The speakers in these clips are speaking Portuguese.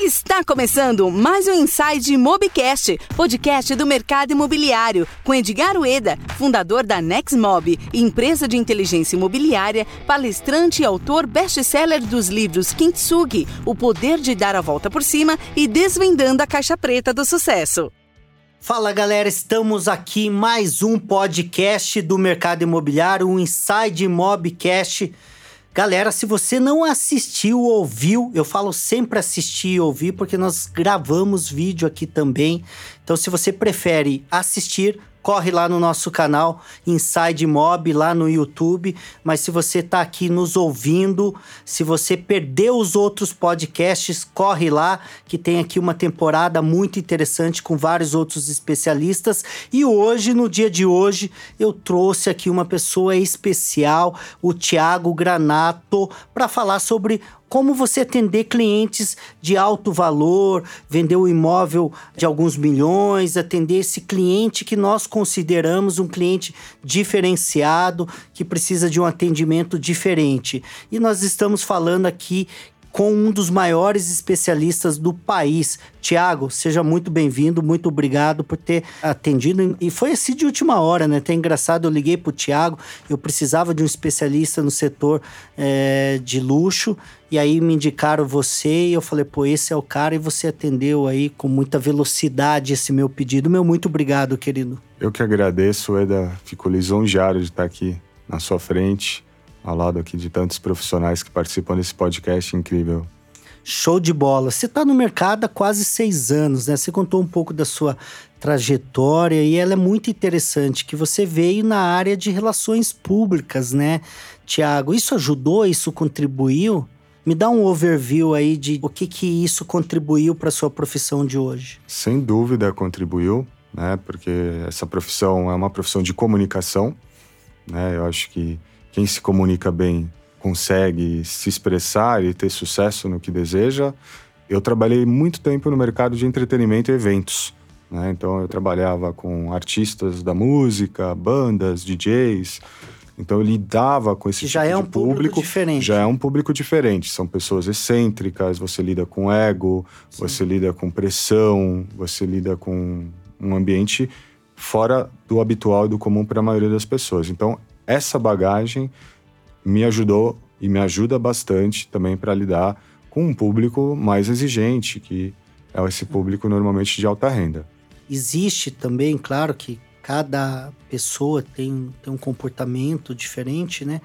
Está começando mais um Inside Mobcast, podcast do mercado imobiliário, com Edgar Ueda, fundador da Nexmob, empresa de inteligência imobiliária, palestrante e autor best-seller dos livros Kintsugi, O Poder de Dar a Volta por Cima e Desvendando a Caixa Preta do Sucesso. Fala galera, estamos aqui mais um podcast do mercado imobiliário, um Inside Mobcast. Galera, se você não assistiu ou ouviu, eu falo sempre assistir e ouvir porque nós gravamos vídeo aqui também. Então, se você prefere assistir, corre lá no nosso canal Inside Mob, lá no YouTube. Mas se você está aqui nos ouvindo, se você perdeu os outros podcasts, corre lá, que tem aqui uma temporada muito interessante com vários outros especialistas. E hoje, no dia de hoje, eu trouxe aqui uma pessoa especial, o Tiago Granato, para falar sobre como você atender clientes de alto valor, vender o um imóvel de alguns milhões, atender esse cliente que nós consideramos um cliente diferenciado, que precisa de um atendimento diferente. E nós estamos falando aqui com um dos maiores especialistas do país. Tiago, seja muito bem-vindo, muito obrigado por ter atendido. E foi assim de última hora, né? Até engraçado, eu liguei para o Tiago, eu precisava de um especialista no setor é, de luxo, e aí me indicaram você, e eu falei, pô, esse é o cara, e você atendeu aí com muita velocidade esse meu pedido. Meu muito obrigado, querido. Eu que agradeço, Eda. Fico lisonjeado de estar aqui na sua frente ao lado aqui de tantos profissionais que participam desse podcast incrível. Show de bola. Você está no mercado há quase seis anos, né? Você contou um pouco da sua trajetória e ela é muito interessante, que você veio na área de relações públicas, né, Tiago? Isso ajudou? Isso contribuiu? Me dá um overview aí de o que que isso contribuiu para sua profissão de hoje. Sem dúvida contribuiu, né? Porque essa profissão é uma profissão de comunicação, né? Eu acho que quem se comunica bem consegue se expressar e ter sucesso no que deseja. Eu trabalhei muito tempo no mercado de entretenimento e eventos. Né? Então, eu trabalhava com artistas da música, bandas, DJs. Então, eu lidava com esse que tipo já é um público, público, diferente. Já é um público diferente. São pessoas excêntricas, você lida com ego, Sim. você lida com pressão, você lida com um ambiente fora do habitual e do comum para a maioria das pessoas. Então, essa bagagem me ajudou e me ajuda bastante também para lidar com um público mais exigente, que é esse público normalmente de alta renda. Existe também, claro que cada pessoa tem, tem um comportamento diferente, né?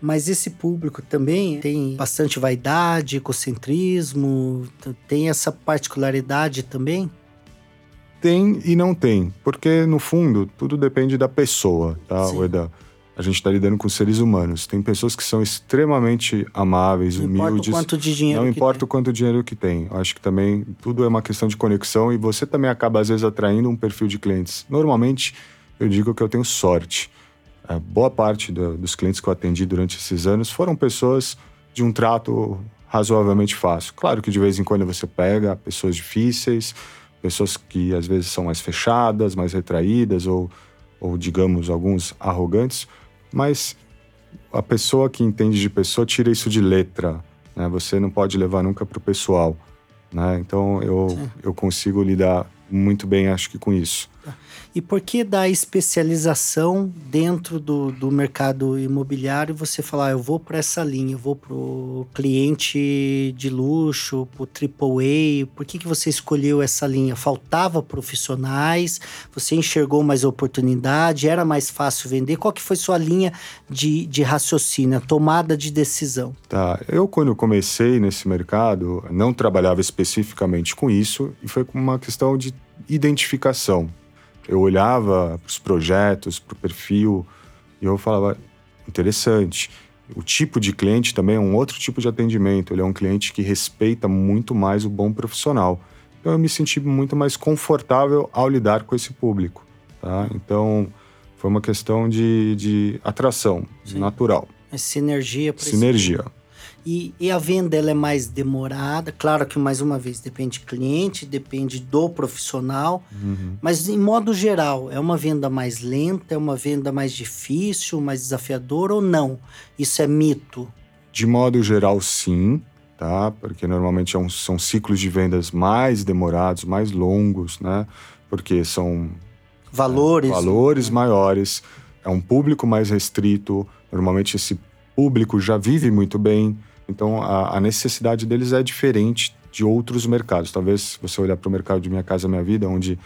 Mas esse público também tem bastante vaidade, egocentrismo, tem essa particularidade também? Tem e não tem, porque no fundo tudo depende da pessoa, tá, Sim. Ueda? A gente está lidando com seres humanos. Tem pessoas que são extremamente amáveis, não humildes. Importa o quanto de dinheiro não importa tem. o quanto dinheiro que tem. Acho que também tudo é uma questão de conexão e você também acaba às vezes atraindo um perfil de clientes. Normalmente eu digo que eu tenho sorte. A boa parte do, dos clientes que eu atendi durante esses anos foram pessoas de um trato razoavelmente fácil. Claro que de vez em quando você pega pessoas difíceis, pessoas que às vezes são mais fechadas, mais retraídas ou, ou digamos alguns arrogantes mas a pessoa que entende de pessoa tira isso de letra. Né? Você não pode levar nunca para o pessoal. Né? Então eu, eu consigo lidar muito bem, acho que com isso. E por que da especialização dentro do, do mercado imobiliário você falar, ah, eu vou para essa linha, eu vou para o cliente de luxo, para o AAA? Por que, que você escolheu essa linha? Faltava profissionais? Você enxergou mais oportunidade? Era mais fácil vender? Qual que foi sua linha de, de raciocínio, tomada de decisão? Tá, eu quando comecei nesse mercado, não trabalhava especificamente com isso e foi uma questão de identificação. Eu olhava para os projetos, para o perfil, e eu falava, interessante. O tipo de cliente também é um outro tipo de atendimento. Ele é um cliente que respeita muito mais o bom profissional. Então eu me senti muito mais confortável ao lidar com esse público. Tá? Então foi uma questão de, de atração Sim. natural. É sinergia. Sinergia. E, e, a venda ela é mais demorada. Claro que, mais uma vez, depende do cliente, depende do profissional. Uhum. Mas, em modo geral, é uma venda mais lenta, é uma venda mais difícil, mais desafiadora ou não? Isso é mito? De modo geral, sim. tá? Porque normalmente é um, são ciclos de vendas mais demorados, mais longos, né? Porque são valores, é, valores né? maiores, é um público mais restrito. Normalmente esse público já vive muito bem, então a, a necessidade deles é diferente de outros mercados. Talvez se você olhar para o mercado de Minha Casa Minha Vida, onde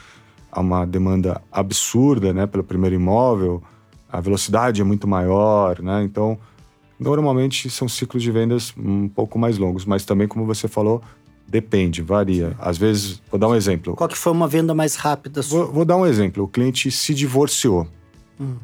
há uma demanda absurda, né, pelo primeiro imóvel, a velocidade é muito maior, né? Então Normalmente são ciclos de vendas um pouco mais longos, mas também, como você falou, depende, varia. Às vezes, vou dar um exemplo. Qual que foi uma venda mais rápida? Vou, vou dar um exemplo. O cliente se divorciou. Hum.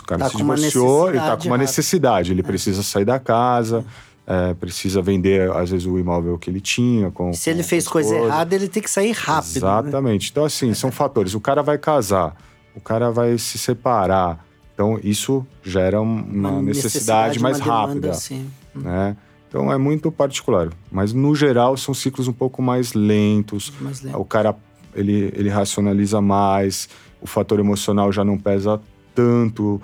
O cara tá se divorciou, ele está com uma necessidade. Ele é. precisa sair da casa, é. É, precisa vender, às vezes, o imóvel que ele tinha. Com, se ele fez coisa errada, ele tem que sair rápido. Né? Exatamente. Né? Então, assim, são fatores. O cara vai casar, o cara vai se separar então, isso gera uma, uma necessidade, necessidade, mais rápida. Demanda, né? Então, é muito particular. Mas, no geral, são ciclos um pouco mais lentos. Mais lento. O cara, ele, ele racionaliza mais. O fator emocional já não pesa tanto.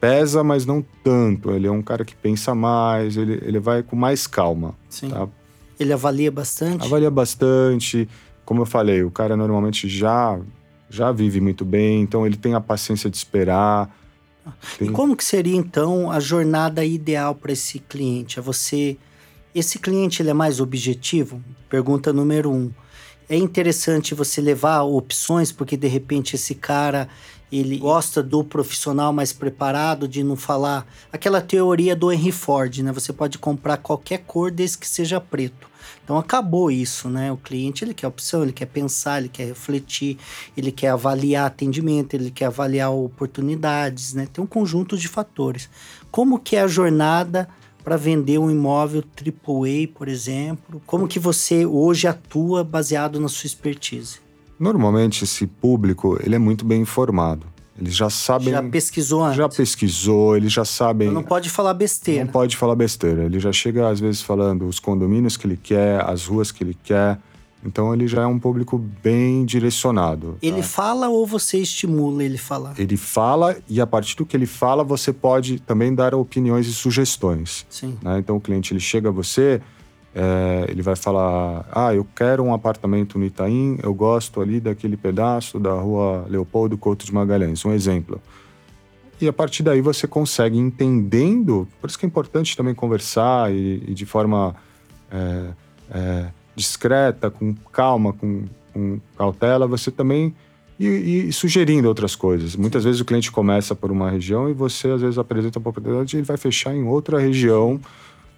Pesa, mas não tanto. Ele é um cara que pensa mais. Ele, ele vai com mais calma. Sim. Tá? Ele avalia bastante? Avalia bastante. Como eu falei, o cara normalmente já já vive muito bem, então ele tem a paciência de esperar. Sim. E como que seria então a jornada ideal para esse cliente? É você esse cliente ele é mais objetivo? Pergunta número um. É interessante você levar opções porque de repente esse cara ele gosta do profissional mais preparado de não falar aquela teoria do Henry Ford, né? Você pode comprar qualquer cor desde que seja preto. Então acabou isso, né? O cliente ele quer opção, ele quer pensar, ele quer refletir, ele quer avaliar atendimento, ele quer avaliar oportunidades, né? Tem um conjunto de fatores. Como que é a jornada para vender um imóvel AAA, por exemplo? Como que você hoje atua baseado na sua expertise? Normalmente esse público ele é muito bem informado. Eles já sabem. Já pesquisou antes. Já pesquisou, eles já sabem. Então não pode falar besteira. Não pode falar besteira. Ele já chega, às vezes, falando os condomínios que ele quer, as ruas que ele quer. Então ele já é um público bem direcionado. Ele tá? fala ou você estimula ele falar? Ele fala e a partir do que ele fala você pode também dar opiniões e sugestões. Sim. Né? Então o cliente ele chega a você, é, ele vai falar: Ah, eu quero um apartamento no Itaim, eu gosto ali daquele pedaço da rua Leopoldo Couto de Magalhães, um exemplo. E a partir daí você consegue entendendo, por isso que é importante também conversar e, e de forma é, é, discreta, com calma, com, com, cautela, você também. E, e, sugerindo outras coisas. Muitas vezes o cliente começa por uma região e você às vezes apresenta a oportunidade e ele vai fechar em outra região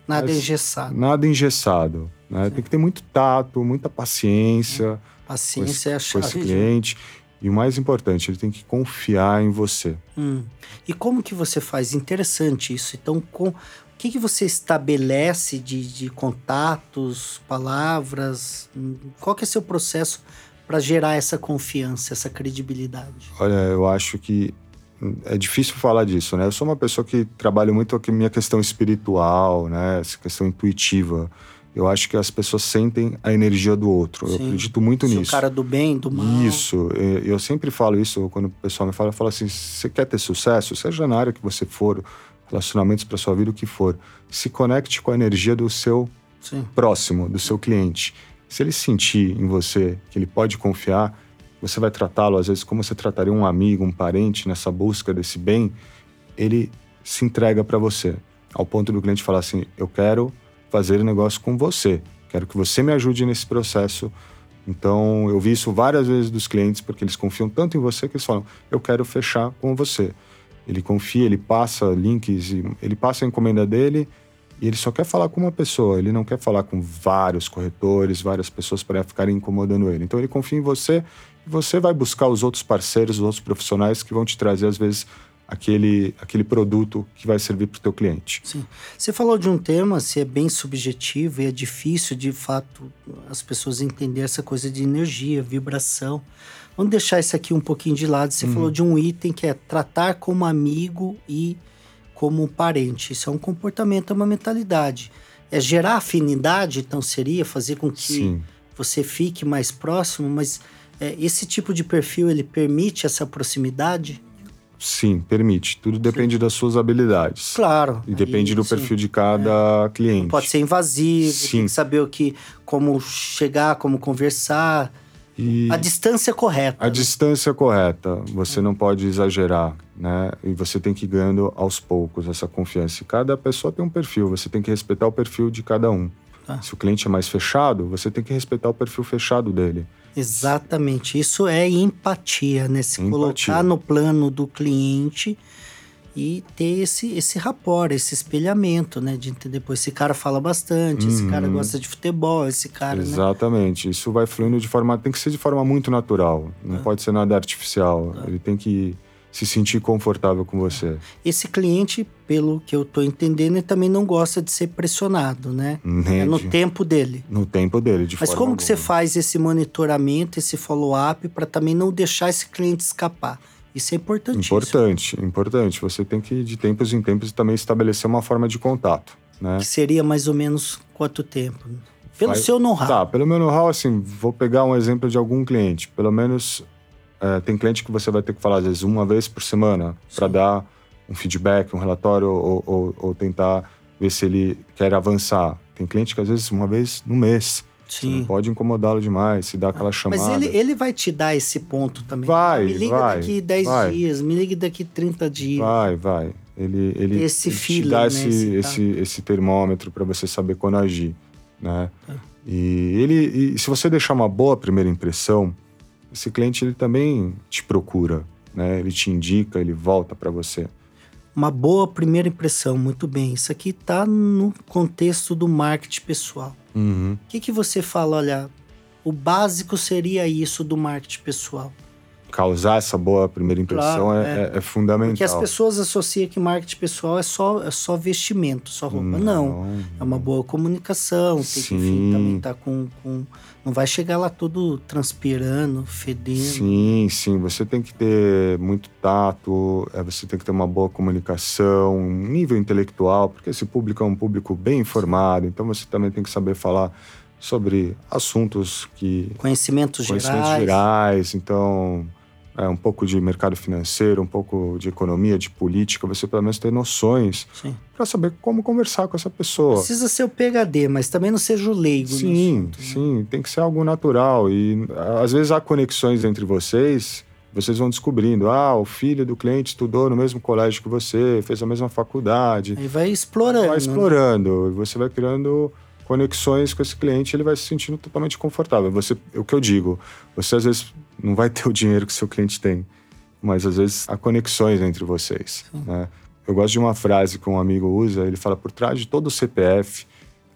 Nada Mas engessado. Nada engessado. Né? Tem que ter muito tato, muita paciência. Paciência é a chave. Com esse cliente. E o mais importante, ele tem que confiar em você. Hum. E como que você faz? Interessante isso. Então, com, o que, que você estabelece de, de contatos, palavras? Qual que é seu processo para gerar essa confiança, essa credibilidade? Olha, eu acho que é difícil falar disso, né? Eu sou uma pessoa que trabalha muito a minha questão espiritual, né? Essa questão intuitiva. Eu acho que as pessoas sentem a energia do outro. Sim. Eu acredito muito Sou nisso. O cara do bem, do mal. Isso. Eu sempre falo isso quando o pessoal me fala. Eu falo assim: você quer ter sucesso, seja na área que você for, relacionamentos para sua vida, o que for, se conecte com a energia do seu Sim. próximo, do seu cliente. Se ele sentir em você que ele pode confiar, você vai tratá-lo às vezes como você trataria um amigo, um parente nessa busca desse bem, ele se entrega para você, ao ponto do cliente falar assim: "Eu quero fazer negócio com você, quero que você me ajude nesse processo". Então, eu vi isso várias vezes dos clientes porque eles confiam tanto em você que eles falam: "Eu quero fechar com você". Ele confia, ele passa links, ele passa a encomenda dele e ele só quer falar com uma pessoa, ele não quer falar com vários corretores, várias pessoas para ficarem incomodando ele. Então ele confia em você você vai buscar os outros parceiros, os outros profissionais que vão te trazer, às vezes, aquele, aquele produto que vai servir para o teu cliente. Sim. Você falou de um tema, se é bem subjetivo e é difícil, de fato, as pessoas entenderem essa coisa de energia, vibração. Vamos deixar isso aqui um pouquinho de lado. Você uhum. falou de um item que é tratar como amigo e como parente. Isso é um comportamento, é uma mentalidade. É gerar afinidade, então seria fazer com que Sim. você fique mais próximo, mas é, esse tipo de perfil ele permite essa proximidade? Sim, permite. Tudo depende das suas habilidades. Claro. E depende Aí, do sim. perfil de cada cliente. Não pode ser invasivo, Sim. tem que saber o que, como chegar, como conversar. E A distância correta. a distância correta, você não pode exagerar, né? E você tem que ir ganhando aos poucos essa confiança. E cada pessoa tem um perfil, você tem que respeitar o perfil de cada um. Tá. Se o cliente é mais fechado, você tem que respeitar o perfil fechado dele. Exatamente. Isso é empatia, né? Se Empatia. colocar no plano do cliente e ter esse, esse rapport, esse espelhamento, né? De entender, pô, esse cara fala bastante, esse cara Uhum. gosta de futebol, esse cara, né? Exatamente. Isso vai fluindo de forma. Tem que ser de forma muito natural. Não Tá. pode ser nada artificial. Ele tem que se sentir confortável com você. Esse cliente, pelo que eu tô entendendo, ele também não gosta de ser pressionado, né? É no tempo dele. no tempo dele, de Mas como que você faz esse monitoramento, esse follow-up, para também não deixar esse cliente escapar? Isso é importantíssimo. Importante, importante. Você tem que, de tempos em tempos, também estabelecer uma forma de contato, né? Que seria mais ou menos quanto tempo? Pelo seu know-how. Tá, pelo meu know-how, assim, vou pegar um exemplo de algum cliente. Pelo menos, é, tem cliente que você vai ter que falar, às vezes, uma vez por semana, para dar um feedback, um relatório, ou, ou- ou tentar ver se ele quer avançar. Tem cliente que, às vezes, uma vez no mês. Você não Sim. pode incomodá-lo demais, se dá aquela chamada. Mas ele, ele vai te dar esse ponto também. Vai, Me liga vai, daqui 10 vai. dias, me liga daqui 30 dias. Vai, vai. Ele, ele, Esse ele te feeling, dá né, esse, esse esse, esse, termômetro para você saber quando agir, né? Tá. E ele, e se você deixar uma boa primeira impressão, esse cliente ele também te procura, né? Ele te indica, ele volta para você. Uma boa primeira impressão, muito bem. Isso aqui tá no contexto do marketing pessoal. Uhum. O que, que você fala? Olha, o básico seria isso do marketing pessoal. Causar essa boa primeira impressão Claro, é, é- é fundamental. Porque as pessoas associam que marketing pessoal é só, é só vestimento, só roupa. Não. É uma boa comunicação, tem que enfim, Sim. também tá com, com. Não vai chegar lá todo transpirando, fedendo. Sim, sim. Você tem que ter muito tato, é, você tem que ter uma boa comunicação, um nível intelectual, porque esse público é um público bem informado, então você também tem que saber falar sobre assuntos que. Conhecimentos, conhecimentos gerais. gerais, então. É, um pouco de mercado financeiro, um pouco de economia, de política, você pelo menos ter noções para saber como conversar com essa pessoa. Precisa ser o PHD, mas também não seja o leigo. Sim, assunto, né? sim, tem que ser algo natural. E às vezes há conexões entre vocês, vocês vão descobrindo. Ah, o filho do cliente estudou no mesmo colégio que você, fez a mesma faculdade. Aí vai explorando. Vai né? explorando, e você vai criando conexões com esse cliente, ele vai se sentindo totalmente confortável. Você, o que eu digo, você às vezes não vai ter o dinheiro que seu cliente tem, mas às vezes há conexões entre vocês, né? Eu gosto de uma frase que um amigo usa, ele fala por trás de todo CPF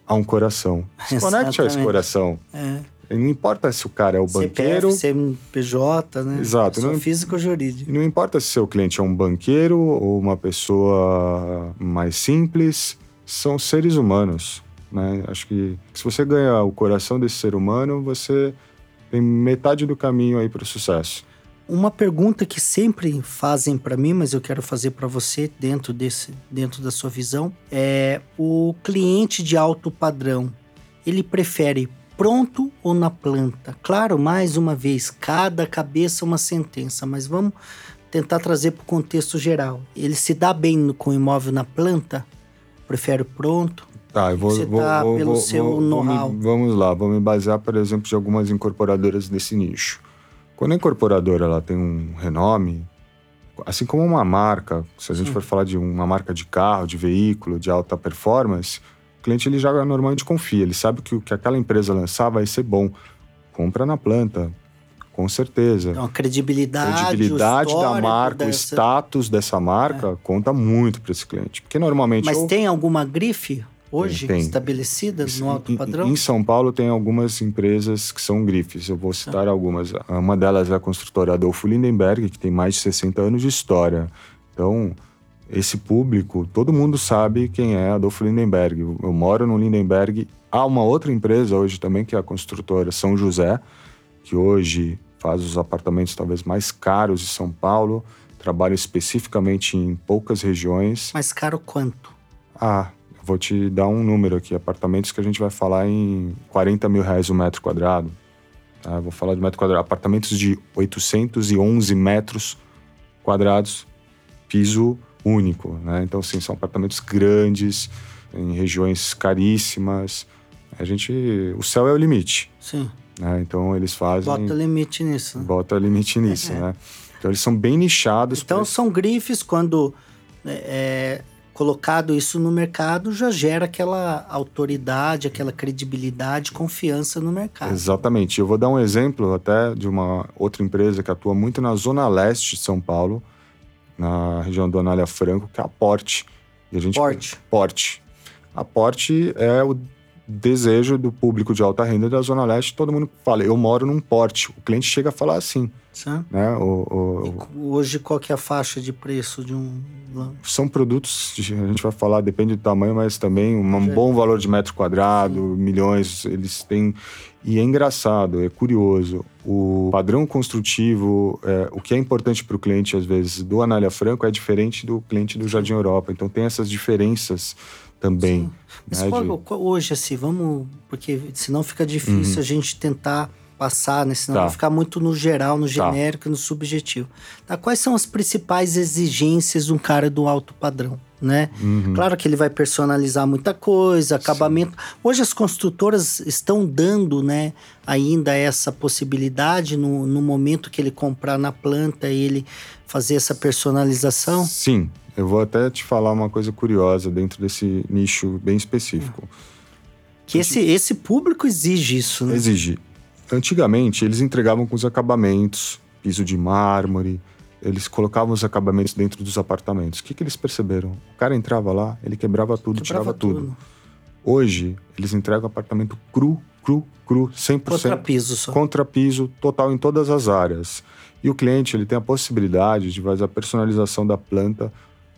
há um coração. Se conecte a esse coração. É. Não importa se o cara é o banqueiro, CPF, CNPJ, né? Exato, Pessoa não- física ou jurídica. e não importa se seu cliente é um banqueiro ou uma pessoa mais simples, são seres humanos. Né? Acho que se você ganha o coração desse ser humano, você tem metade do caminho aí para o sucesso. Uma pergunta que sempre fazem para mim, mas eu quero fazer para você dentro desse, dentro da sua visão, é o cliente de alto padrão. Ele prefere pronto ou na planta? Claro, mais uma vez, cada cabeça uma sentença, mas vamos tentar trazer para o contexto geral. Ele se dá bem com o imóvel na planta? Prefere pronto? Tá, eu vou, Você vou, tá vou- pelo vou- seu know-how. Vamos lá, vou me basear, por exemplo, de algumas incorporadoras desse nicho. Quando a incorporadora ela tem um renome, assim como uma marca, se a gente for falar de uma marca de carro, de veículo, de alta performance, o cliente ele já normalmente confia, ele sabe que o que aquela empresa lançar vai ser bom. Compra na planta, com certeza. Então, a credibilidade, a credibilidade o da marca, o dessa- status dessa marca conta muito para esse cliente. Porque normalmente. Mas ou- tem alguma grife hoje Tem, tem. estabelecida no alto Em- padrão? Em São Paulo tem algumas empresas que são grifes, eu vou citar algumas. Uma delas é a construtora Adolfo Lindenberg, que tem mais de 60 anos de história. Então, esse público, todo mundo sabe quem é Adolfo Lindenberg. Eu moro no Lindenberg. Há uma outra empresa hoje também, que é a construtora São José, que hoje faz os apartamentos talvez mais caros de São Paulo, trabalha especificamente em poucas regiões. Mais caro quanto? Ah, vou te dar um número aqui. Apartamentos que a gente vai falar em 40 mil reais o metro quadrado. Tá? Vou falar de metro quadrado. Apartamentos de 811 metros quadrados piso único, né? Então, assim, são apartamentos grandes, em regiões caríssimas. A gente, o céu é o limite. Sim. Né? Então eles fazem. Bota limite nisso. Né? Bota limite nisso, né? Então eles são bem nichados. Então são grifes quando é, é, colocado isso no mercado já gera aquela autoridade, aquela credibilidade, confiança no mercado. Exatamente. Eu vou dar um exemplo até de uma outra empresa que atua muito na zona leste de São Paulo, na região do Anália Franco, que é a Porte. E a gente Porte. Porte. A Porte é o desejo do público de alta renda da Zona Leste. Todo mundo fala, eu moro num porte. O cliente chega a falar assim. Né? O, o, hoje, qual que é a faixa de preço de um São produtos, a gente vai falar, depende do tamanho, mas também um bom valor de metro quadrado, Sim. milhões, eles têm... E é engraçado, é curioso, o padrão construtivo, é, o que é importante para o cliente, às vezes, do Anália Franco é diferente do cliente do Jardim Europa. Então, tem essas diferenças também. Sim. Mas né, qual, de... qual, hoje, assim, vamos. Porque senão fica difícil uhum. a gente tentar passar, né? Senão tá. vai ficar muito no geral, no tá. genérico tá. no subjetivo. Tá? Quais são as principais exigências de um cara do alto padrão? Né? Uhum. Claro que ele vai personalizar muita coisa, acabamento. Sim. Hoje as construtoras estão dando, né, ainda essa possibilidade no, no momento que ele comprar na planta ele fazer essa personalização? Sim, eu vou até te falar uma coisa curiosa dentro desse nicho bem específico. Que esse, esse público exige isso, né? Exige. Antigamente, eles entregavam com os acabamentos, piso de mármore, eles colocavam os acabamentos dentro dos apartamentos. O que, que eles perceberam? O cara entrava lá, ele quebrava tudo, quebrava tirava tudo. tudo. Hoje, eles entregam apartamento cru, cru, cru, 100%. Contrapiso só. Contrapiso total em todas as áreas. E o cliente, ele tem a possibilidade de fazer a personalização da planta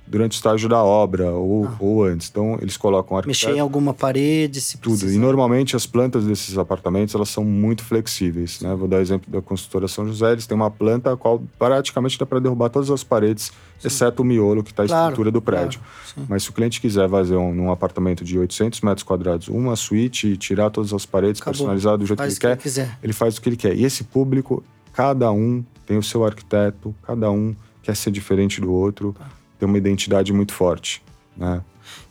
durante o estágio da obra ou, ah. ou antes. Então, eles colocam arquiteto... Mexer em alguma parede, se Tudo. Precisar. E, normalmente, as plantas desses apartamentos, elas são muito flexíveis, né? Vou dar exemplo da construtora São José. Eles têm uma planta a qual praticamente dá para derrubar todas as paredes, Sim. exceto o miolo, que está claro, a estrutura do prédio. Claro. Mas se o cliente quiser fazer um, num apartamento de 800 metros quadrados, uma suíte e tirar todas as paredes, Acabou. personalizar do jeito faz que ele que quer, ele ele faz o que ele quer. E esse público, cada um tem o seu arquiteto, cada um quer ser diferente do outro. Tá tem uma identidade muito forte, né?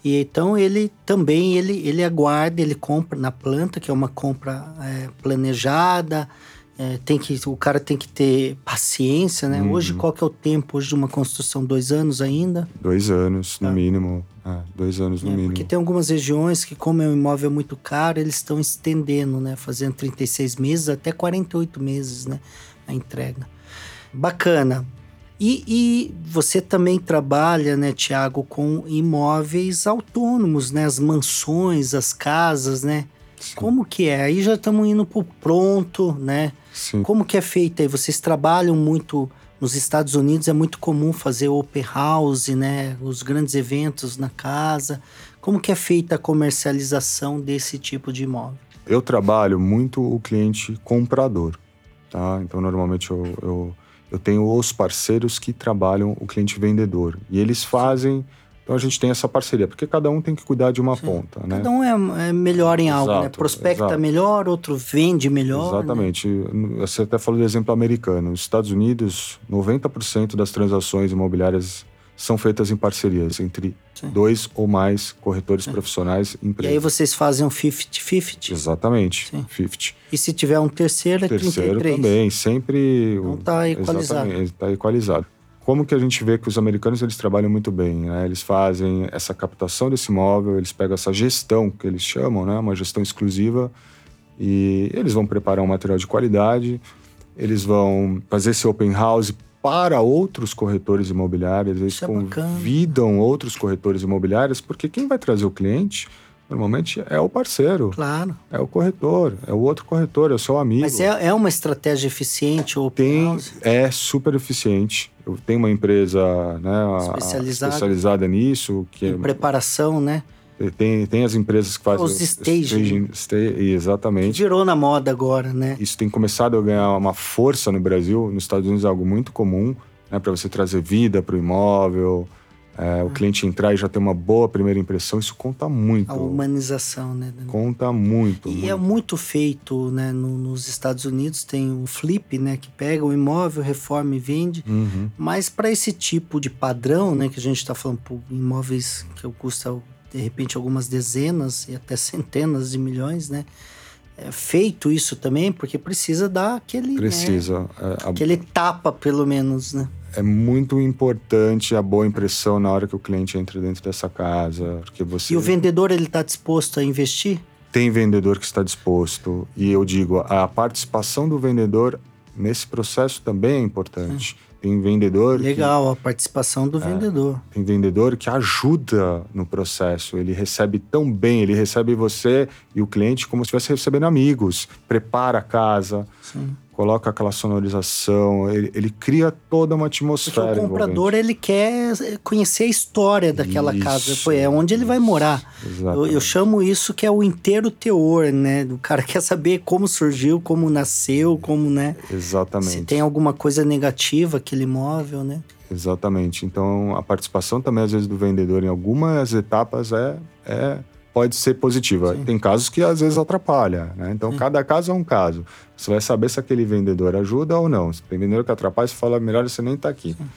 E então ele também ele, ele aguarda, ele compra na planta, que é uma compra é, planejada, é, tem que o cara tem que ter paciência, né? Uhum. Hoje qual que é o tempo hoje de uma construção? Dois anos ainda? Dois anos no tá. mínimo, é, dois anos no é, mínimo. Porque tem algumas regiões que como é um imóvel muito caro, eles estão estendendo, né? Fazendo 36 meses até 48 meses, né? A entrega. Bacana. E, e, você também trabalha, né, Tiago, com imóveis autônomos, né? As mansões, as casas, né? Sim. Como que é? Aí já estamos indo para o pronto, né? Sim. Como que é feito aí? Vocês trabalham muito nos Estados Unidos, é muito comum fazer open house, né? Os grandes eventos na casa. Como que é feita a comercialização desse tipo de imóvel? Eu trabalho muito o cliente comprador, tá? Então, normalmente eu, eu eu tenho os parceiros que trabalham o cliente vendedor. E eles fazem. Então a gente tem essa parceria, porque cada um tem que cuidar de uma Sim. ponta, né? Cada um é, é melhor em exato, algo, né? Prospecta exato. melhor, outro vende melhor. Né? Exatamente. Né? Você até falou do exemplo americano. Nos Estados Unidos, 90% das transações imobiliárias são feitas em parcerias entre Sim. dois ou mais corretores Sim. profissionais e empresas. E aí vocês fazem um 50-50? Exatamente, Sim. 50. E se tiver um terceiro, é terceiro 33? também, sempre... Não está equalizado. está equalizado. Como que a gente vê que os americanos eles trabalham muito bem, né? Eles fazem essa captação desse imóvel, eles pegam essa gestão que eles chamam, né? Uma gestão exclusiva e eles vão preparar um material de qualidade, eles vão fazer esse open house para outros corretores imobiliários, eles é convidam bacana. outros corretores imobiliários, porque quem vai trazer o cliente normalmente é o parceiro. Claro. É o corretor, é o outro corretor, é o seu amigo. Mas é, é uma estratégia eficiente ou Tem, É super eficiente. Eu tenho uma empresa né, especializada. especializada nisso. Que em é, preparação, né? Tem, tem as empresas que fazem... Os staging. staging exatamente. Que virou na moda agora, né? Isso tem começado a ganhar uma força no Brasil. Nos Estados Unidos é algo muito comum, né? Para você trazer vida para o imóvel. é, o cliente entrar e já ter uma boa primeira impressão, isso conta muito. A humanização, né? Conta muito. E muito. é muito feito, né? No, nos Estados Unidos tem o flip, né? Que pega o imóvel, reforma e vende. Uhum. Mas para esse tipo de padrão, né? Que a gente está falando por imóveis que custa de repente algumas dezenas e até centenas de milhões, né? É feito isso também porque precisa dar aquele né, precisa né? é, a... aquele tapa pelo menos, né? é muito importante a boa impressão na hora que o cliente entra dentro dessa casa, porque você E o vendedor ele está disposto a investir? Tem vendedor que está disposto e eu digo a participação do vendedor nesse processo também é importante. Tem vendedor. Legal, que, a participação do é, vendedor. Tem vendedor que ajuda no processo. Ele recebe tão bem, ele recebe você e o cliente como se estivesse recebendo amigos. Prepara a casa. Sim coloca aquela sonorização, ele, ele cria toda uma atmosfera. Porque o comprador ele quer conhecer a história daquela isso, casa, Pô, é onde ele vai morar. Eu, eu, chamo isso que é o inteiro teor, né? O cara quer saber como surgiu, como nasceu, como, né? Exatamente. Se tem alguma coisa negativa aquele imóvel, né? Exatamente. Então a participação também às vezes do vendedor em algumas etapas é, é pode ser positiva. Sim. Tem casos que às vezes atrapalha, né? Então Sim. cada caso é um caso. Você vai saber se aquele vendedor ajuda ou não. Se tem vendedor que atrapalha, você fala melhor você nem estar tá aqui. Sim.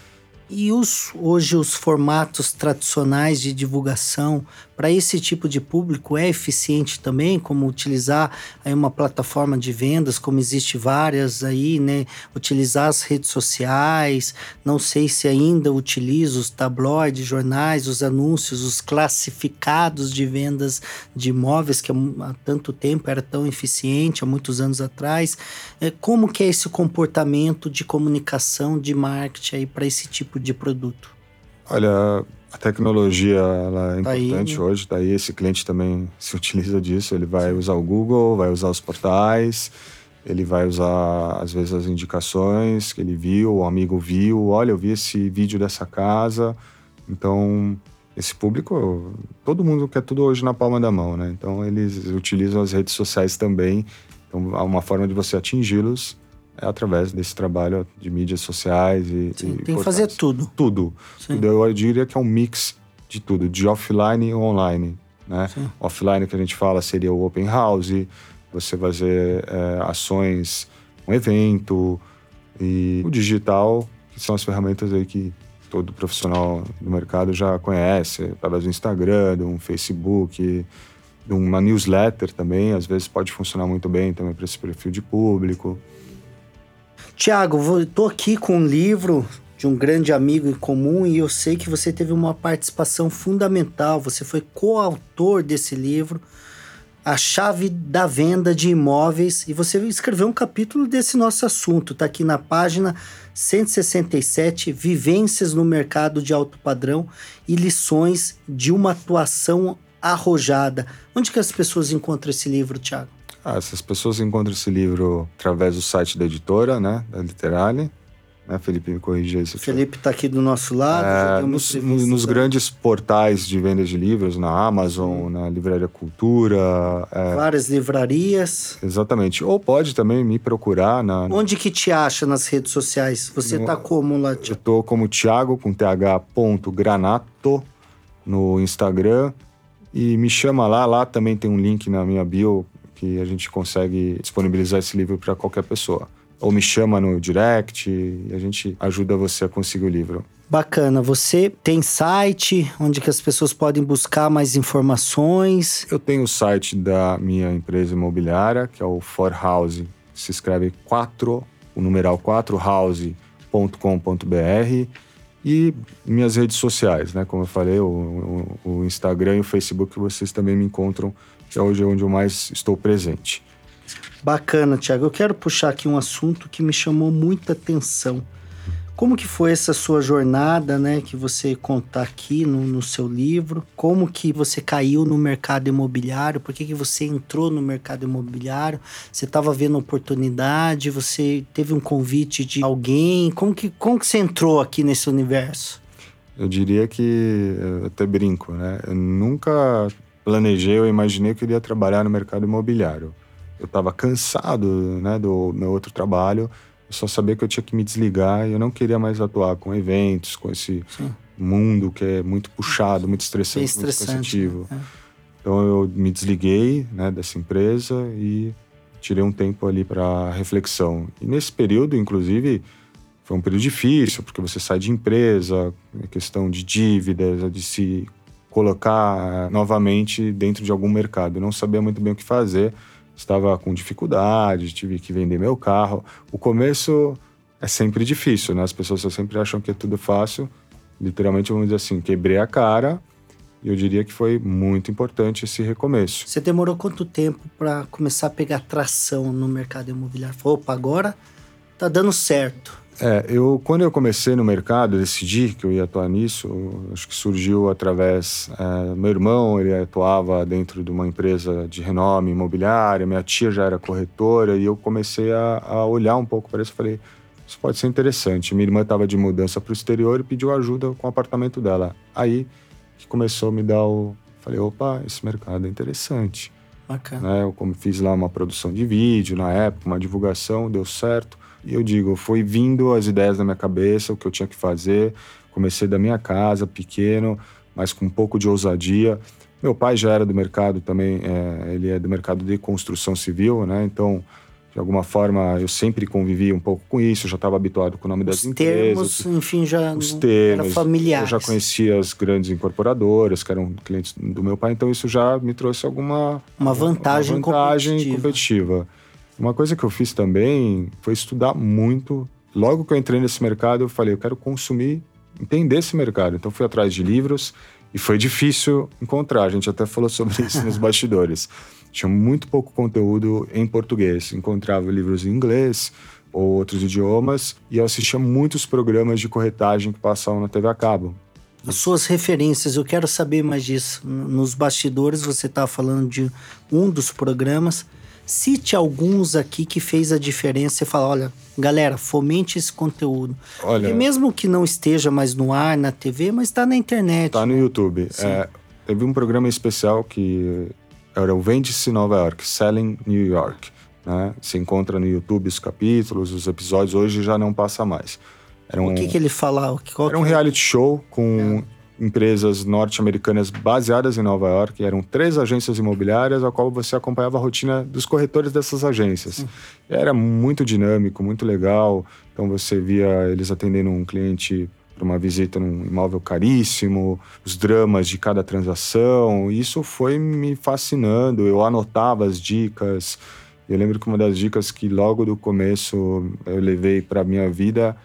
E os, hoje os formatos tradicionais de divulgação para esse tipo de público é eficiente também, como utilizar aí uma plataforma de vendas, como existe várias aí, né? Utilizar as redes sociais, não sei se ainda utiliza os tabloides, jornais, os anúncios, os classificados de vendas de imóveis que há tanto tempo era tão eficiente, há muitos anos atrás. É, como que é esse comportamento de comunicação, de marketing aí para esse tipo de produto? Olha, a tecnologia ela é tá importante aí, né? hoje, daí tá esse cliente também se utiliza disso, ele vai usar o Google, vai usar os portais, ele vai usar às vezes as indicações que ele viu, o amigo viu, olha, eu vi esse vídeo dessa casa. Então, esse público, todo mundo quer tudo hoje na palma da mão, né? Então, eles utilizam as redes sociais também. Então, há uma forma de você atingi-los é através desse trabalho de mídias sociais e. Sim, e tem que fazer tudo. Tudo. tudo. Eu diria que é um mix de tudo, de offline e online. Né? Offline que a gente fala seria o open house, você fazer é, ações, um evento, e o digital, que são as ferramentas aí que todo profissional do mercado já conhece, através do Instagram, de um Facebook, de uma newsletter também, às vezes pode funcionar muito bem também para esse perfil de público. Tiago, estou aqui com um livro de um grande amigo em comum e eu sei que você teve uma participação fundamental. Você foi coautor desse livro, A Chave da Venda de Imóveis, e você escreveu um capítulo desse nosso assunto. Está aqui na página 167, Vivências no Mercado de Alto Padrão e Lições de uma Atuação Arrojada. Onde que as pessoas encontram esse livro, Tiago? Ah, essas pessoas encontram esse livro através do site da editora, né, da Literale. Né, Felipe, me corrija aí. Felipe está aqui do nosso lado. É, nos, nos grandes portais de vendas de livros, na Amazon, na Livraria Cultura. É... Várias livrarias. Exatamente. Ou pode também me procurar na... Onde que te acha nas redes sociais? Você está como lá? Eu estou como Thiago, com th.granato no Instagram. E me chama lá, lá também tem um link na minha bio que a gente consegue disponibilizar esse livro para qualquer pessoa. Ou me chama no direct e a gente ajuda você a conseguir o livro. Bacana. Você tem site onde que as pessoas podem buscar mais informações? Eu tenho o site da minha empresa imobiliária, que é o For House. Se escreve 4, o numeral 4house.com.br e minhas redes sociais, né? Como eu falei, o, o, o Instagram e o Facebook vocês também me encontram que é hoje onde eu mais estou presente. Bacana, Tiago. Eu quero puxar aqui um assunto que me chamou muita atenção. Como que foi essa sua jornada, né, que você conta aqui no, no, seu livro? Como que você caiu no mercado imobiliário? Por que, que você entrou no mercado imobiliário? Você estava vendo oportunidade? Você teve um convite de alguém? Como que, como que você entrou aqui nesse universo? Eu diria que eu até brinco, né? Eu nunca planejei, eu imaginei que eu iria trabalhar no mercado imobiliário. Eu estava cansado né, do meu outro trabalho, eu só sabia que eu tinha que me desligar e eu não queria mais atuar com eventos, com esse mundo que é muito puxado, muito estressante, estressante muito cansativo. né? Então eu me desliguei né, dessa empresa e tirei um tempo ali para reflexão. E nesse período, inclusive, foi um período difícil, porque você sai de empresa, questão de dívidas, de se colocar novamente dentro de algum mercado. Eu não sabia muito bem o que fazer, estava com dificuldade, tive que vender meu carro. O começo é sempre difícil, né? As pessoas sempre acham que é tudo fácil. Literalmente, vamos dizer assim, quebrei a cara e eu diria que foi muito importante esse recomeço. Você demorou quanto tempo para começar a pegar tração no mercado imobiliário? Falou, opa, agora tá dando certo. É, eu quando eu comecei no mercado, decidi que eu ia atuar nisso. Acho que surgiu através é, meu irmão, ele atuava dentro de uma empresa de renome imobiliária. Minha tia já era corretora e eu comecei a, a olhar um pouco para isso. Falei, isso pode ser interessante. Minha irmã estava de mudança para o exterior e pediu ajuda com o apartamento dela. Aí que começou a me dar o, falei, opa, esse mercado é interessante. Bacana. Né? Eu como fiz lá uma produção de vídeo na época, uma divulgação, deu certo. E eu digo, foi vindo as ideias na minha cabeça, o que eu tinha que fazer. Comecei da minha casa, pequeno, mas com um pouco de ousadia. Meu pai já era do mercado também, é, ele é do mercado de construção civil, né? Então, de alguma forma, eu sempre convivi um pouco com isso, já estava habituado com o nome das Os empresas. termos, enfim, já Os termos. era familiar. Eu já conhecia as grandes incorporadoras, que eram clientes do meu pai, então isso já me trouxe alguma Uma vantagem, uma vantagem competitiva. competitiva. Uma coisa que eu fiz também foi estudar muito. Logo que eu entrei nesse mercado, eu falei, eu quero consumir, entender esse mercado. Então fui atrás de livros e foi difícil encontrar. A gente até falou sobre isso nos bastidores. Tinha muito pouco conteúdo em português. Encontrava livros em inglês ou outros idiomas e eu assistia muitos programas de corretagem que passavam na TV a cabo. As suas referências, eu quero saber mais disso. Nos bastidores, você estava falando de um dos programas. Cite alguns aqui que fez a diferença e fala: olha, galera, fomente esse conteúdo. Olha, Porque mesmo que não esteja mais no ar, na TV, mas está na internet. Tá no YouTube. É, teve um programa especial que era o Vende-se Nova York, Selling New York. Né? Se encontra no YouTube os capítulos, os episódios, hoje já não passa mais. Era um, O que, que ele fala? Qual era um é? reality show com empresas norte-americanas baseadas em Nova York. Eram três agências imobiliárias, a qual você acompanhava a rotina dos corretores dessas agências. Era muito dinâmico, muito legal. Então você via eles atendendo um cliente para uma visita num imóvel caríssimo, os dramas de cada transação. Isso foi me fascinando. Eu anotava as dicas. Eu lembro que uma das dicas que logo do começo eu levei para minha vida,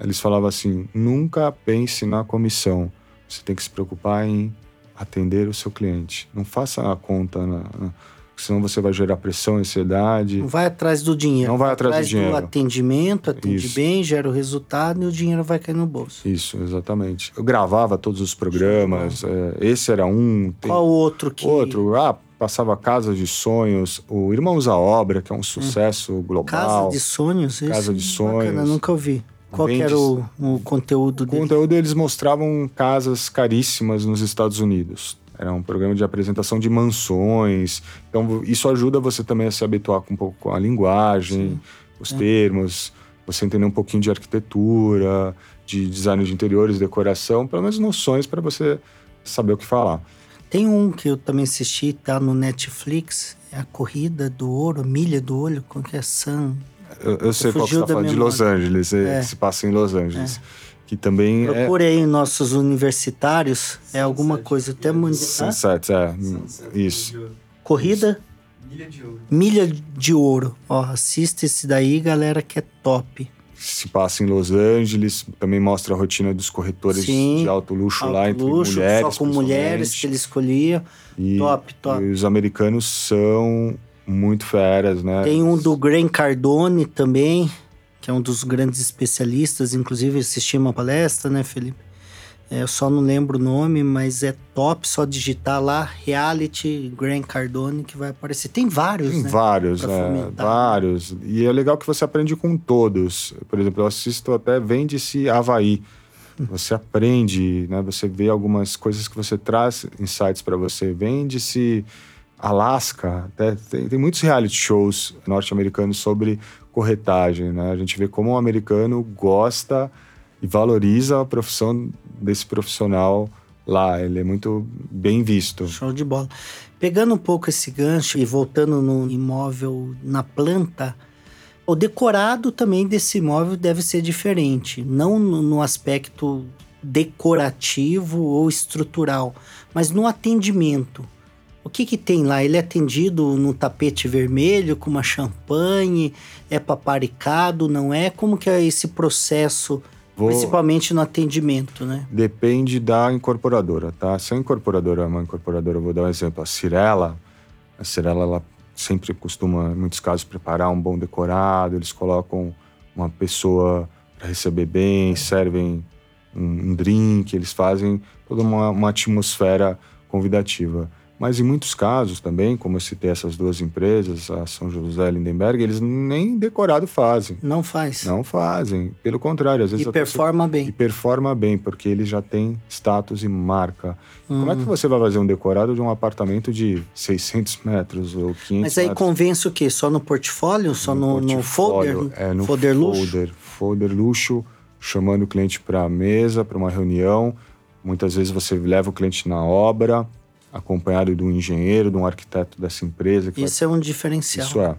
eles falavam assim: nunca pense na comissão. Você tem que se preocupar em atender o seu cliente. Não faça a conta, na, na- senão você vai gerar pressão, ansiedade. Não vai atrás do dinheiro. Não vai atrás do dinheiro. atendimento, atende Isso. bem, gera o resultado e o dinheiro vai cair no bolso. Isso, exatamente. Eu gravava todos os programas. é, esse era um. tem Qual outro que. Outro, ah, passava Casas de Sonhos, o Irmãos à Obra, que é um sucesso global. Casa de Sonhos? esse Casa de Bacana, Sonhos. nunca ouvi. Qual Vende- era o, o conteúdo O dele? conteúdo eles mostravam casas caríssimas nos Estados Unidos. Era um programa de apresentação de mansões. Então isso ajuda você também a se habituar com um pouco com a linguagem, os termos, você entender um pouquinho de arquitetura, de design de interiores, decoração, pelo menos noções para você saber o que falar. Tem um que eu também assisti, tá no Netflix. É a Corrida do Ouro, Milha do Olho, como que é? Sun. Eu, eu sei qual que você está falando, de. Los Angeles, é, É. que se passa em Los Angeles. Que também é Procure aí nossos universitários. É alguma coisa até muito. Sunset, é, isso. Corrida Milha de ouro. Milha de Ouro. Ó, assista esse daí, galera, que é top. se passa em Los Angeles, também mostra a rotina dos corretores Sim. de alto luxo Alto lá, entre luxo, mulheres. só com mulheres que ele escolhia. E, top, top. e os americanos são muito feras, né? Tem um do Graham Cardone também, que é um dos grandes especialistas. Inclusive, assisti uma palestra, né, Felipe? É, eu só não lembro o nome, mas é top. Só digitar lá, Reality Graham Cardone, que vai aparecer. Tem vários, Tem né? vários, é, fomentar. vários. E é legal que você aprende com todos. Por exemplo, eu assisto até Vende-se Havaí. Você aprende, né? Você vê algumas coisas que você traz insights para você. Vende-se Alaska. Tem, tem muitos reality shows norte-americanos sobre corretagem, né? A gente vê como o americano gosta e valoriza a profissão desse profissional lá, ele é muito bem visto. Show de bola. Pegando um pouco esse gancho e voltando no imóvel na planta, o decorado também desse imóvel deve ser diferente, não no aspecto decorativo ou estrutural, mas no atendimento. O que que tem lá? Ele é atendido no tapete vermelho com uma champanhe? É paparicado? Não é? Como que é esse processo, Vou... principalmente no atendimento, né? Depende da incorporadora, tá? Se a incorporadora é uma incorporadora, eu vou dar um exemplo, a Cirela, a Cirela, ela sempre costuma, em muitos casos, preparar um bom decorado, eles colocam uma pessoa para receber bem, servem um, um, drink, eles fazem toda uma, uma atmosfera convidativa. Mas em muitos casos também, como eu citei essas duas empresas, a São José e a Lindenberg, eles nem decorado fazem. Não faz. Não fazem. Pelo contrário, às vezes... E performa pessoa... bem. E performa bem, porque ele já tem status e marca. Hum. Como é que você vai fazer um decorado de um apartamento de 600 metros ou 500 Mas aí metros? convence o quê? Só no portfólio? Só no, no, no folder? É, no folder, luxo? Folder, folder luxo, chamando o cliente para a mesa, para uma reunião. Muitas vezes você leva o cliente na obra acompanhado de um engenheiro, de um arquiteto dessa empresa. Isso vai... é um diferencial. Isso é.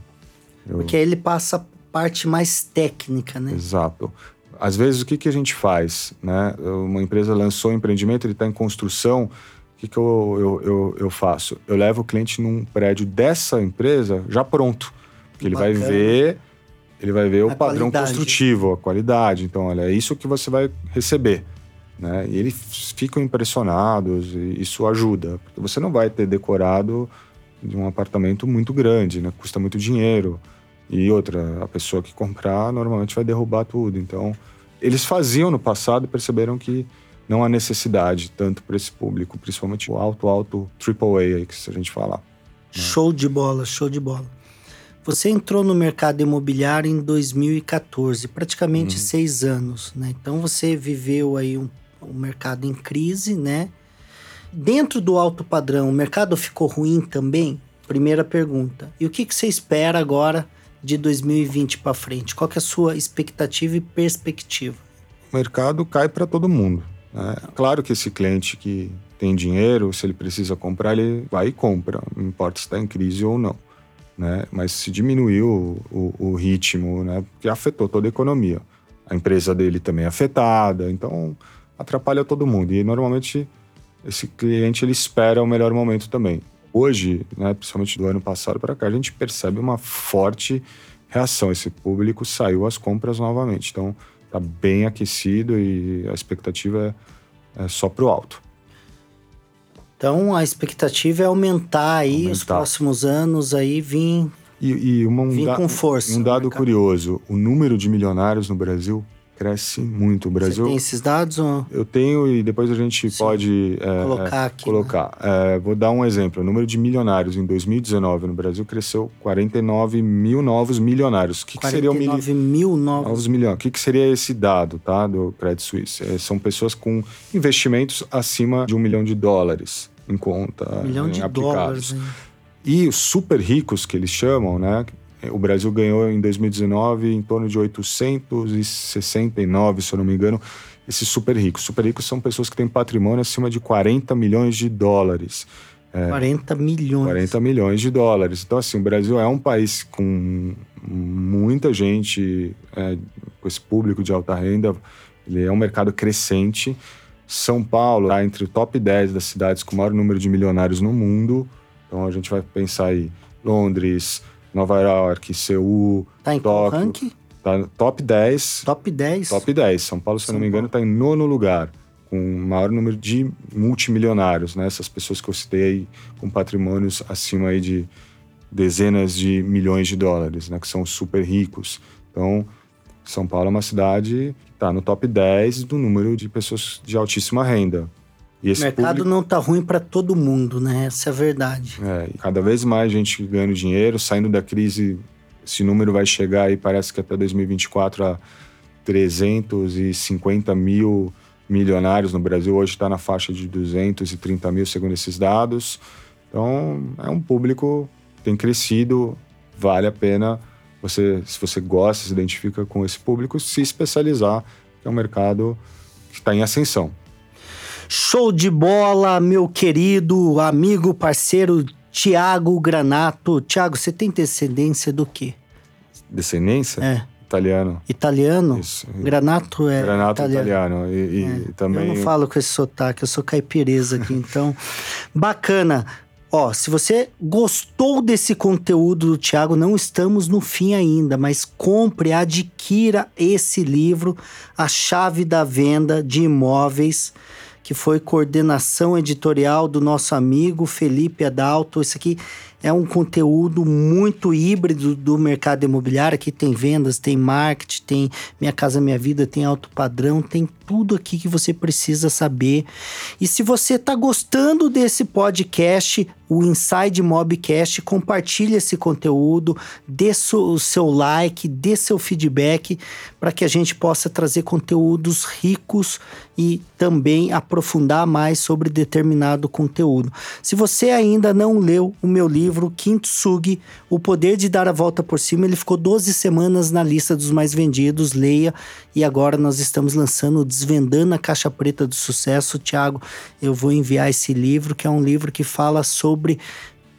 Eu... Porque aí ele passa a parte mais técnica, né? Exato. Às vezes, o que, que a gente faz? Né? Uma empresa lançou um empreendimento, ele está em construção, o que, que eu, eu, eu, eu, faço? Eu levo o cliente num prédio dessa empresa já pronto. Porque ele Bacana. vai ver, ele vai ver a o padrão qualidade. construtivo, a qualidade. Então, olha, é isso que você vai receber. Né? E eles ficam impressionados e isso ajuda. Porque você não vai ter decorado de um apartamento muito grande, né? Custa muito dinheiro. E outra, a pessoa que comprar normalmente vai derrubar tudo. Então, eles faziam no passado e perceberam que não há necessidade tanto para esse público, principalmente o alto, alto AAA aí que se a gente falar. Né? Show de bola, show de bola. Você entrou no mercado imobiliário em 2014, praticamente uhum. seis anos, né? Então você viveu aí um o mercado em crise, né? Dentro do alto padrão, o mercado ficou ruim também? Primeira pergunta. E o que, que você espera agora de 2020 para frente? Qual é a sua expectativa e perspectiva? O mercado cai para todo mundo. Né? Claro que esse cliente que tem dinheiro, se ele precisa comprar, ele vai e compra, não importa se está em crise ou não. Né? Mas se diminuiu o, o, o ritmo, né? porque afetou toda a economia. A empresa dele também é afetada, então atrapalha todo mundo. E normalmente esse cliente ele espera o melhor momento também. Hoje, né, principalmente do ano passado para cá, a gente percebe uma forte reação. Esse público saiu às compras novamente. Então, está bem aquecido e a expectativa é, é só para o alto. Então, a expectativa é aumentar aí aumentar. os próximos anos aí vir e, e uma, um, vir com força. Um dado curioso: o número de milionários no Brasil cresce muito. O Brasil. Você tem esses dados? Ou... Eu tenho e depois a gente Sim. pode é, colocar aqui. Colocar. Né? É, vou dar um exemplo. O número de milionários em 2019 no Brasil cresceu 49 mil novos milionários. O que, que seria mil, mil novos, novos milhões? O que, que seria esse dado, tá, do Credit Suisse? É, são pessoas com investimentos acima de um milhão de dólares em conta, um milhão em de aplicados. Dólares, e os super ricos que eles chamam, né? O Brasil ganhou em 2019 em torno de 869, se eu não me engano, esses super ricos. Super ricos são pessoas que têm patrimônio acima de 40 milhões de dólares. É, 40 milhões. 40 milhões de dólares. Então, assim, o Brasil é um país com muita gente, é, com esse público de alta renda. Ele é um mercado crescente. São Paulo está entre o top 10 das cidades com o maior número de milionários no mundo. Então, a gente vai pensar aí Londres, Nova York, Seul, tá em Tóquio. ranking? Tá top 10. Top 10? Top 10. São Paulo, se São eu não me engano, está em nono lugar, com o maior número de multimilionários, né? Essas pessoas que eu citei aí, com patrimônios acima aí de dezenas de milhões de dólares, né? Que são super ricos. Então, São Paulo é uma cidade que está no top 10 do número de pessoas de altíssima renda. O mercado público... não está ruim para todo mundo, né? Essa é a verdade. É, cada vez mais gente ganhando dinheiro, saindo da crise, esse número vai chegar aí, parece que até 2024 a 350 mil milionários no Brasil. Hoje está na faixa de 230 mil, segundo esses dados. Então, é um público que tem crescido, vale a pena você, se você gosta, se identifica com esse público, se especializar, que é um mercado que está em ascensão. Show de bola, meu querido amigo, parceiro Tiago Granato. Tiago, você tem descendência do quê? Descendência? É. Italiano. Italiano? Isso. Granato é Granato italiano. italiano. E, e É. também. Eu não falo com esse sotaque, eu sou caipireza aqui, então. Bacana. Ó, se você gostou desse conteúdo do Thiago, não estamos no fim ainda, mas compre, adquira esse livro, A Chave da Venda de Imóveis, que foi coordenação editorial do nosso amigo Felipe Adalto. Isso aqui é um conteúdo muito híbrido do mercado imobiliário. Aqui tem vendas, tem marketing, tem Minha Casa Minha Vida, tem alto padrão, tem tudo aqui que você precisa saber. E se você está gostando desse podcast, o Inside Mobcast, compartilhe esse conteúdo, dê o seu like, dê seu feedback para que a gente possa trazer conteúdos ricos e também aprofundar mais sobre determinado conteúdo. Se você ainda não leu o meu livro Kintsugi, O Poder de Dar a Volta por Cima, ele ficou 12 semanas na lista dos mais vendidos, leia. E agora nós estamos lançando Desvendando a Caixa Preta do Sucesso. Tiago, eu vou enviar esse livro, que é um livro que fala sobre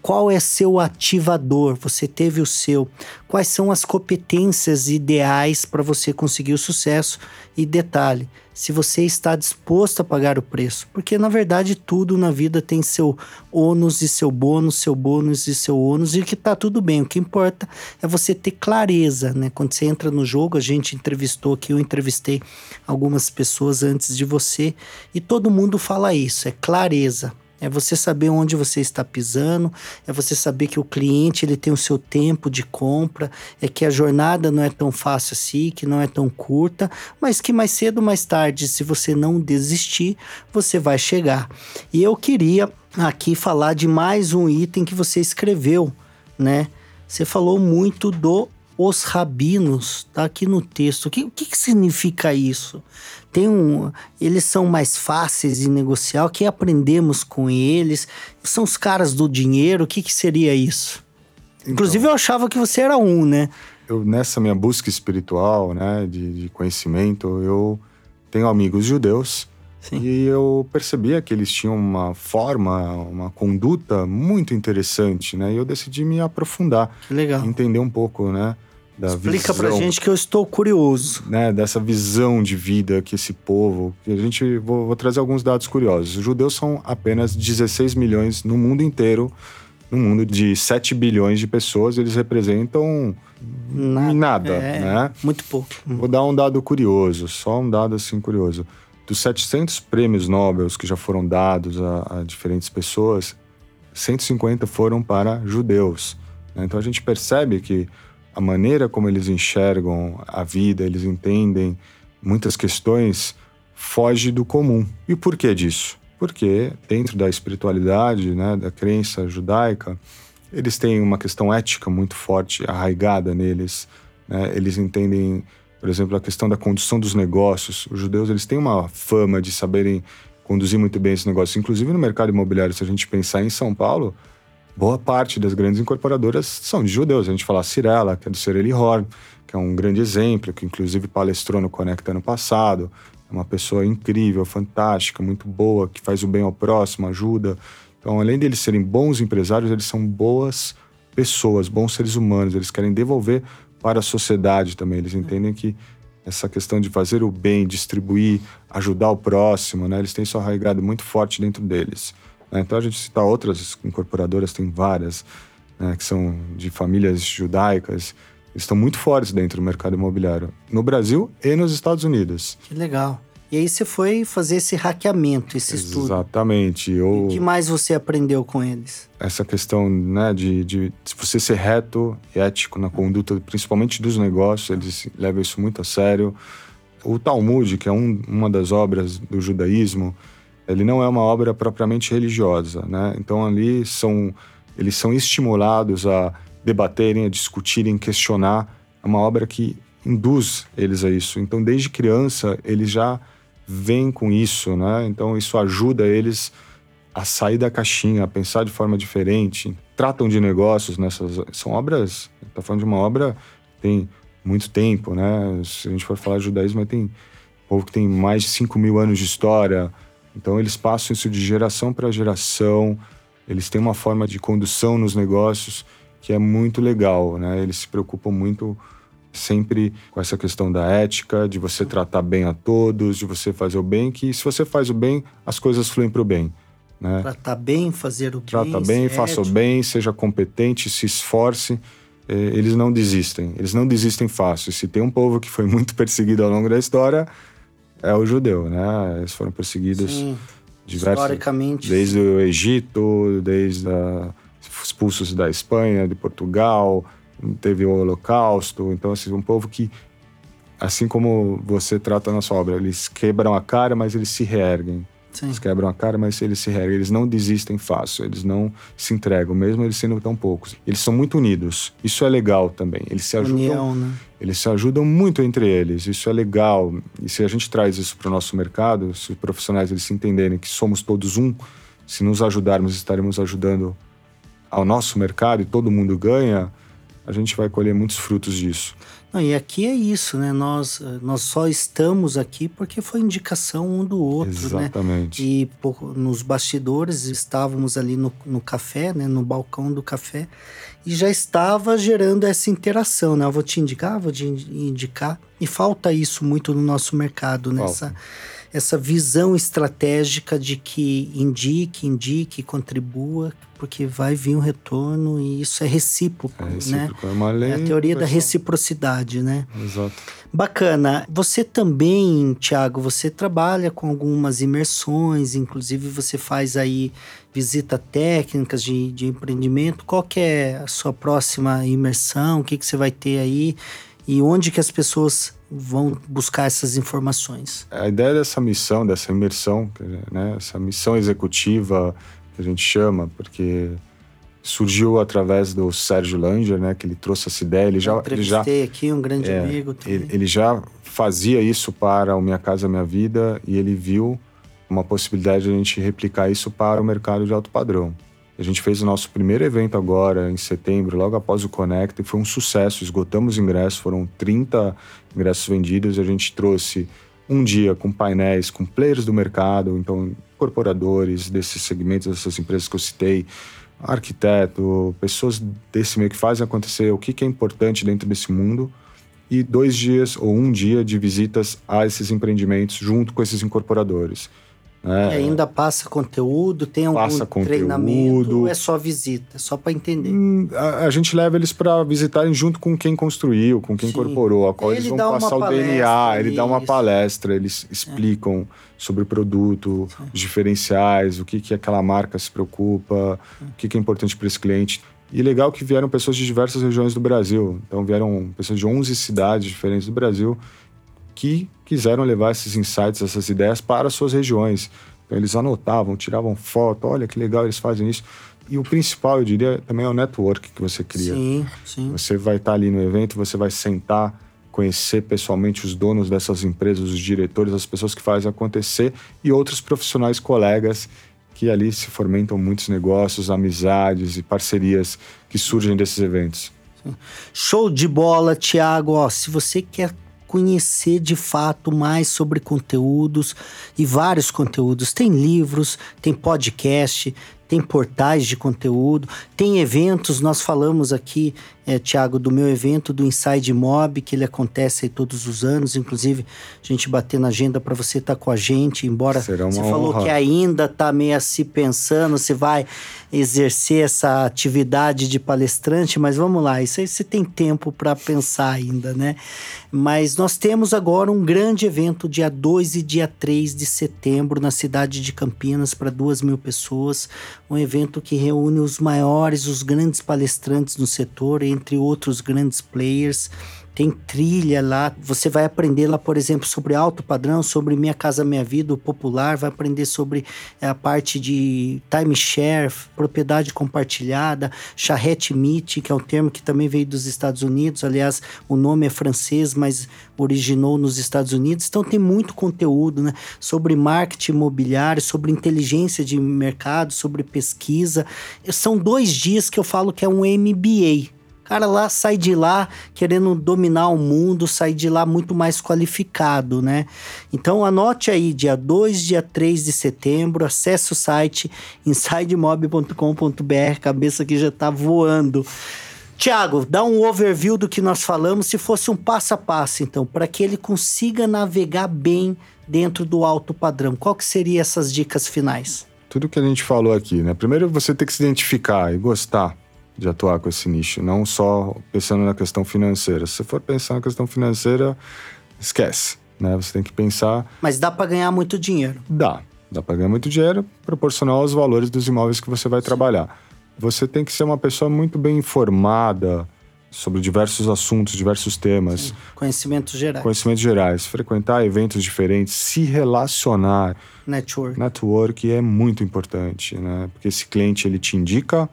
qual é seu ativador? Você teve o seu? Quais são as competências ideais para você conseguir o sucesso? E detalhe, se você está disposto a pagar o preço, porque na verdade tudo na vida tem seu ônus e seu bônus, seu bônus e seu ônus, e que tá tudo bem. O que importa é você ter clareza, né? Quando você entra no jogo, a gente entrevistou aqui, eu entrevistei algumas pessoas antes de você, e todo mundo fala isso, é clareza. É você saber onde você está pisando, é você saber que o cliente ele tem o seu tempo de compra, é que a jornada não é tão fácil assim, que não é tão curta, mas que mais cedo ou mais tarde, se você não desistir, você vai chegar. E eu queria aqui falar de mais um item que você escreveu, né? Você falou muito do os rabinos, tá aqui no texto. O que, que, que significa isso? Tem um, eles são mais fáceis de negociar. O que aprendemos com eles? São os caras do dinheiro. O que, que seria isso? Então, Inclusive, eu achava que você era um, né? eu, nessa minha busca espiritual, né, de, de conhecimento, eu tenho amigos judeus Sim. e eu percebia que eles tinham uma forma, uma conduta muito interessante, né? E eu decidi me aprofundar, Que legal. entender um pouco, né, da Explica visão, pra gente que eu estou curioso. né, dessa visão de vida que esse povo, a gente vou, vou trazer alguns dados curiosos. Os judeus são apenas 16 milhões no mundo inteiro. No mundo de 7 bilhões de pessoas, eles representam Nada. nada, É, né? Muito pouco. Vou dar um dado curioso, só um dado assim curioso. Dos 700 prêmios Nobel que já foram dados a, a diferentes pessoas, 150 foram para judeus. né? Então a gente percebe que a maneira como eles enxergam a vida, eles entendem muitas questões, foge do comum. E o porquê disso? Porque dentro da espiritualidade, né, da crença judaica, eles têm uma questão ética muito forte, arraigada neles. né? Eles entendem, por exemplo, a questão da condução dos negócios. Os judeus eles têm uma fama de saberem conduzir muito bem esse negócio. Inclusive no mercado imobiliário, se a gente pensar em São Paulo, boa parte das grandes incorporadoras são de judeus. A gente fala Cirela, que é do Cirelli Horn, que é um grande exemplo, que inclusive palestrou no Conecta ano passado. É uma pessoa incrível, fantástica, muito boa, que faz o bem ao próximo, ajuda. Então, além deles serem bons empresários, eles são boas pessoas, bons seres humanos. Eles querem devolver para a sociedade também. Eles entendem que essa questão de fazer o bem, distribuir, ajudar o próximo, né? Eles têm isso arraigado muito forte dentro deles. né? Então, a gente cita outras incorporadoras, tem várias, né, que são de famílias judaicas, estão muito fortes dentro do mercado imobiliário, no Brasil e nos Estados Unidos. Que legal. E aí você foi fazer esse hackeamento, esse estudo. Exatamente. Ou O que mais você aprendeu com eles? essa questão né, de, de se você ser reto e ético na conduta, principalmente dos negócios, eles levam isso muito a sério. O Talmud, que é um, uma das obras do judaísmo, ele não é uma obra propriamente religiosa, né? Então ali são eles são estimulados a debaterem, a discutirem, questionar. É uma obra que induz eles a isso. Então desde criança eles já vêm com isso, né? Então isso ajuda eles a sair da caixinha, a pensar de forma diferente. Tratam de negócios nessas. São obras. Está falando de uma obra tem muito tempo, né? Se a gente for falar de judaísmo, tem povo que tem mais de 5 mil anos de história. Então eles passam isso de geração para geração, eles têm uma forma de condução nos negócios que é muito legal, né? Eles se preocupam muito sempre com essa questão da ética, de você tratar bem a todos, de você fazer o bem, que se você faz o bem, as coisas fluem para o bem. Né? Tratar bem, fazer o bem. Trata bem, faça o bem, seja competente, se esforce. É, eles não desistem, eles não desistem fácil. Se tem um povo que foi muito perseguido ao longo da história, é o judeu, né? Eles foram perseguidos Sim. diversos, Historicamente. desde o Egito, desde a, expulsos da Espanha, de Portugal, teve o Holocausto. Então, assim, um povo que, assim como você trata na sua obra, eles quebram a cara, mas eles se reerguem. Sim. Eles quebram a cara, mas eles se reerguem. Eles não desistem fácil, eles não se entregam, mesmo eles sendo tão poucos. Eles são muito unidos. Isso é legal também. Eles se ajudam. União, né? Eles se ajudam muito entre eles. Isso é legal. E se a gente traz isso para o nosso mercado, se os profissionais eles se entenderem que somos todos um, se nos ajudarmos, estaremos ajudando ao nosso mercado e todo mundo ganha, a gente vai colher muitos frutos disso. Não, e aqui é isso, né? Nós, eh, nós só estamos aqui porque foi indicação um do outro, Exatamente. né? E por, nos bastidores estávamos ali no, no café, né? No balcão do café e já estava gerando essa interação, né? Eu vou te indicar, vou te indicar. E falta isso muito no nosso mercado, nessa né? Essa visão estratégica de que indique, indique, contribua, porque vai vir um retorno e isso é recíproco, É né? recíproco, é uma lei. É a teoria da reciprocidade, né? Exato. Bacana. Você também, Tiago, você trabalha com algumas imersões, inclusive você faz aí visita técnicas de, de empreendimento. Qual que é a sua próxima imersão? O que, que você vai ter aí? E onde que as pessoas vão buscar essas informações? A ideia dessa missão, dessa imersão, né, essa missão executiva que a gente chama, porque surgiu através do Sérgio Langer, né, que ele trouxe essa ideia. Ele já, ele já, entrevistei aqui um grande é, amigo. também. ele, ele já fazia isso para o Minha Casa Minha Vida e ele viu uma possibilidade de a gente replicar isso para o mercado de alto padrão. A gente fez o nosso primeiro evento agora, em setembro, logo após o Connect, e foi um sucesso. Esgotamos ingressos, foram 30 ingressos vendidos. A gente trouxe um dia com painéis, com players do mercado, então incorporadores desses segmentos, dessas empresas que eu citei, arquiteto, pessoas desse meio que fazem acontecer o que que é importante dentro desse mundo. E dois dias ou um dia de visitas a esses empreendimentos junto com esses incorporadores. Né? E ainda passa conteúdo, tem algum Passa treinamento, conteúdo. ou é só visita, é só para entender. Hum, A, a gente leva eles para visitarem junto com quem construiu, com quem Sim. incorporou, a qual Ele eles vão passar o DNA, ele dá uma. É. palestra, eles explicam sobre o produto, os diferenciais, o que, que aquela marca se preocupa, Hum. o que, que é importante para esse cliente. E legal que vieram pessoas de diversas regiões do Brasil. Então vieram pessoas de 11 cidades diferentes do Brasil que quiseram levar esses insights, essas ideias para as suas regiões. Então eles anotavam, tiravam foto, olha que legal eles fazem isso. E o principal, eu diria, também é o network que você cria. Sim, sim. Você vai estar ali no evento, você vai sentar, conhecer pessoalmente os donos dessas empresas, os diretores, as pessoas que fazem acontecer e outros profissionais colegas que ali se fomentam muitos negócios, amizades e parcerias que surgem desses eventos. Show de bola, Thiago. Ó, se você quer conhecer de fato mais sobre conteúdos e vários conteúdos, tem livros, tem podcast, tem portais de conteúdo, tem eventos. Nós falamos aqui, é, Tiago, do meu evento do Inside Mob, que ele acontece aí todos os anos. Inclusive, a gente bater na agenda para você estar com a gente, embora você falou honra. que ainda está meio assim pensando se vai exercer essa atividade de palestrante, mas vamos lá, isso aí você tem tempo para pensar ainda, né? Mas nós temos agora um grande evento dia 2 e dia 3 de setembro na cidade de Campinas para duas mil pessoas. Um evento que reúne os maiores, os grandes palestrantes no setor, entre outros grandes players. Tem trilha lá, você vai aprender lá, por exemplo, sobre alto padrão, sobre Minha Casa Minha Vida, o popular, vai aprender sobre eh, a parte de timeshare, propriedade compartilhada, charrette meet, que é um termo que também veio dos Estados Unidos, aliás, o nome é francês, mas originou nos Estados Unidos. Então tem muito conteúdo, né, sobre marketing imobiliário, sobre inteligência de mercado, sobre pesquisa. São dois dias que eu falo que é um MBA cara lá sai de lá querendo dominar o mundo, sai de lá muito mais qualificado, né? Então anote aí, dia 2, dia 3 de setembro, acesse o site insidemob.com.br, cabeça que já tá voando. Tiago, dá um overview do que nós falamos, se fosse um passo a passo, então, para que ele consiga navegar bem dentro do alto padrão. Qual que seriam essas dicas finais? Tudo que a gente falou aqui, né? Primeiro você tem que se identificar e gostar de atuar com esse nicho, não só pensando na questão financeira. Se você for pensar na questão financeira, esquece, né? Você tem que pensar. Mas dá para ganhar muito dinheiro? Dá, dá para ganhar muito dinheiro proporcional aos valores dos imóveis que você vai Sim. trabalhar. Você tem que ser uma pessoa muito bem informada sobre diversos assuntos, diversos temas. Sim. Conhecimentos gerais. Conhecimentos gerais. Frequentar eventos diferentes, se relacionar. Network. Network é muito importante, né? Porque esse cliente ele te indica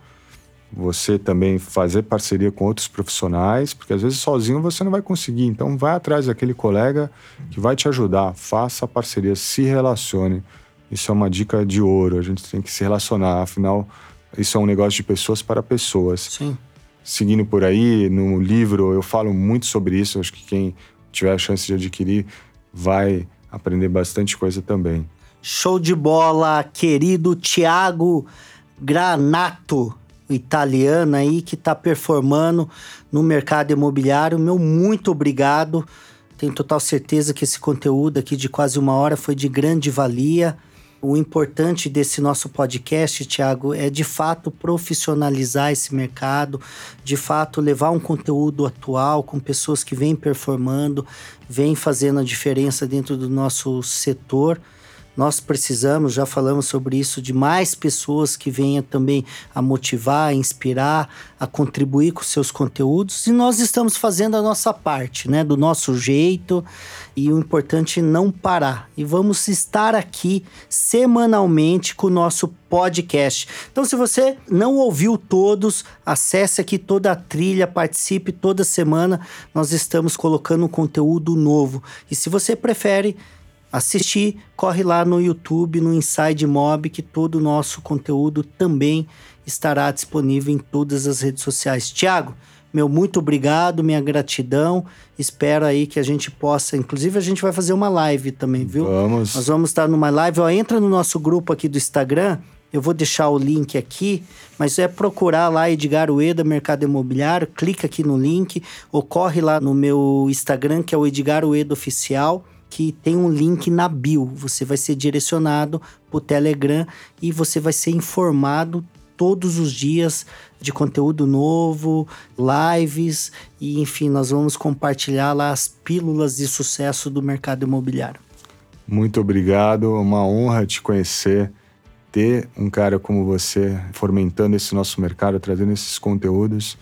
você também fazer parceria com outros profissionais, porque às vezes sozinho você não vai conseguir. Então, vai atrás daquele colega que vai te ajudar. Faça a parceria, se relacione. Isso é uma dica de ouro. A gente tem que se relacionar. Afinal, isso é um negócio de pessoas para pessoas. Sim. Seguindo por aí, no livro eu falo muito sobre isso. Acho que quem tiver a chance de adquirir vai aprender bastante coisa também. Show de bola, querido Tiago Granato italiana aí que está performando no mercado imobiliário. Meu muito obrigado. Tenho total certeza que esse conteúdo aqui de quase uma hora foi de grande valia. O importante desse nosso podcast, Tiago, é de fato profissionalizar esse mercado, de fato levar um conteúdo atual com pessoas que vêm performando, vêm fazendo a diferença dentro do nosso setor. Nós precisamos, já falamos sobre isso, de mais pessoas que venham também a motivar, a inspirar, a contribuir com seus conteúdos. E nós estamos fazendo a nossa parte, né? Do nosso jeito. E o importante é não parar. E vamos estar aqui semanalmente com o nosso podcast. Então, se você não ouviu todos, acesse aqui toda a trilha, participe toda semana. Nós estamos colocando um conteúdo novo. E se você prefere assistir, corre lá no YouTube, no Inside Mob, que todo o nosso conteúdo também estará disponível em todas as redes sociais. Tiago, meu muito obrigado, minha gratidão. Espero aí que a gente possa. Inclusive, a gente vai fazer uma live também, viu? Vamos. Nós vamos estar numa live. Ó, entra no nosso grupo aqui do Instagram. Eu vou deixar o link aqui, mas é procurar lá Edgar Ueda Mercado Imobiliário, clica aqui no link, ou corre lá no meu Instagram, que é o Edgar Ueda Oficial que tem um link na bio. Você vai ser direcionado para o Telegram e você vai ser informado todos os dias de conteúdo novo, lives e enfim, nós vamos compartilhar lá as pílulas de sucesso do mercado imobiliário. Muito obrigado, uma honra te conhecer, ter um cara como você fomentando esse nosso mercado, trazendo esses conteúdos.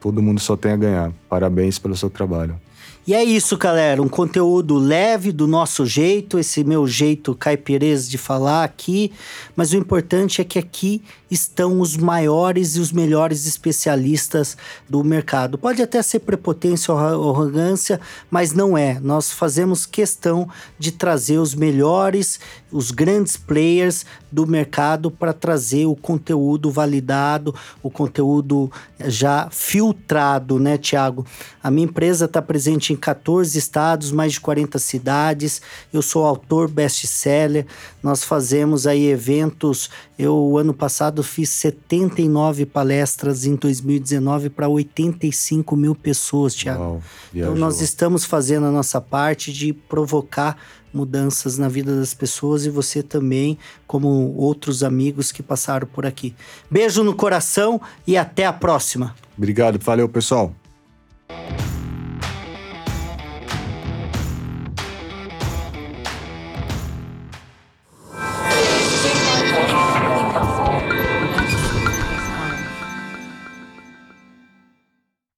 Todo mundo só tem a ganhar. Parabéns pelo seu trabalho. E é isso, galera. Um conteúdo leve do nosso jeito, esse meu jeito caipirês de falar aqui. Mas o importante é que aqui estão os maiores e os melhores especialistas do mercado. Pode até ser prepotência ou arrogância, mas não é. Nós fazemos questão de trazer os melhores, os grandes players do mercado para trazer o conteúdo validado, o conteúdo já filtrado, né, Tiago? A minha empresa está presente em 14 estados, mais de 40 cidades. Eu sou autor best-seller. Nós fazemos aí eventos. Eu, ano passado, fiz 79 palestras em 2019 para 85 mil pessoas, Tiago. Então, nós estamos fazendo a nossa parte de provocar mudanças na vida das pessoas e você também, como outros amigos que passaram por aqui. Beijo no coração e até a próxima. Obrigado, valeu pessoal.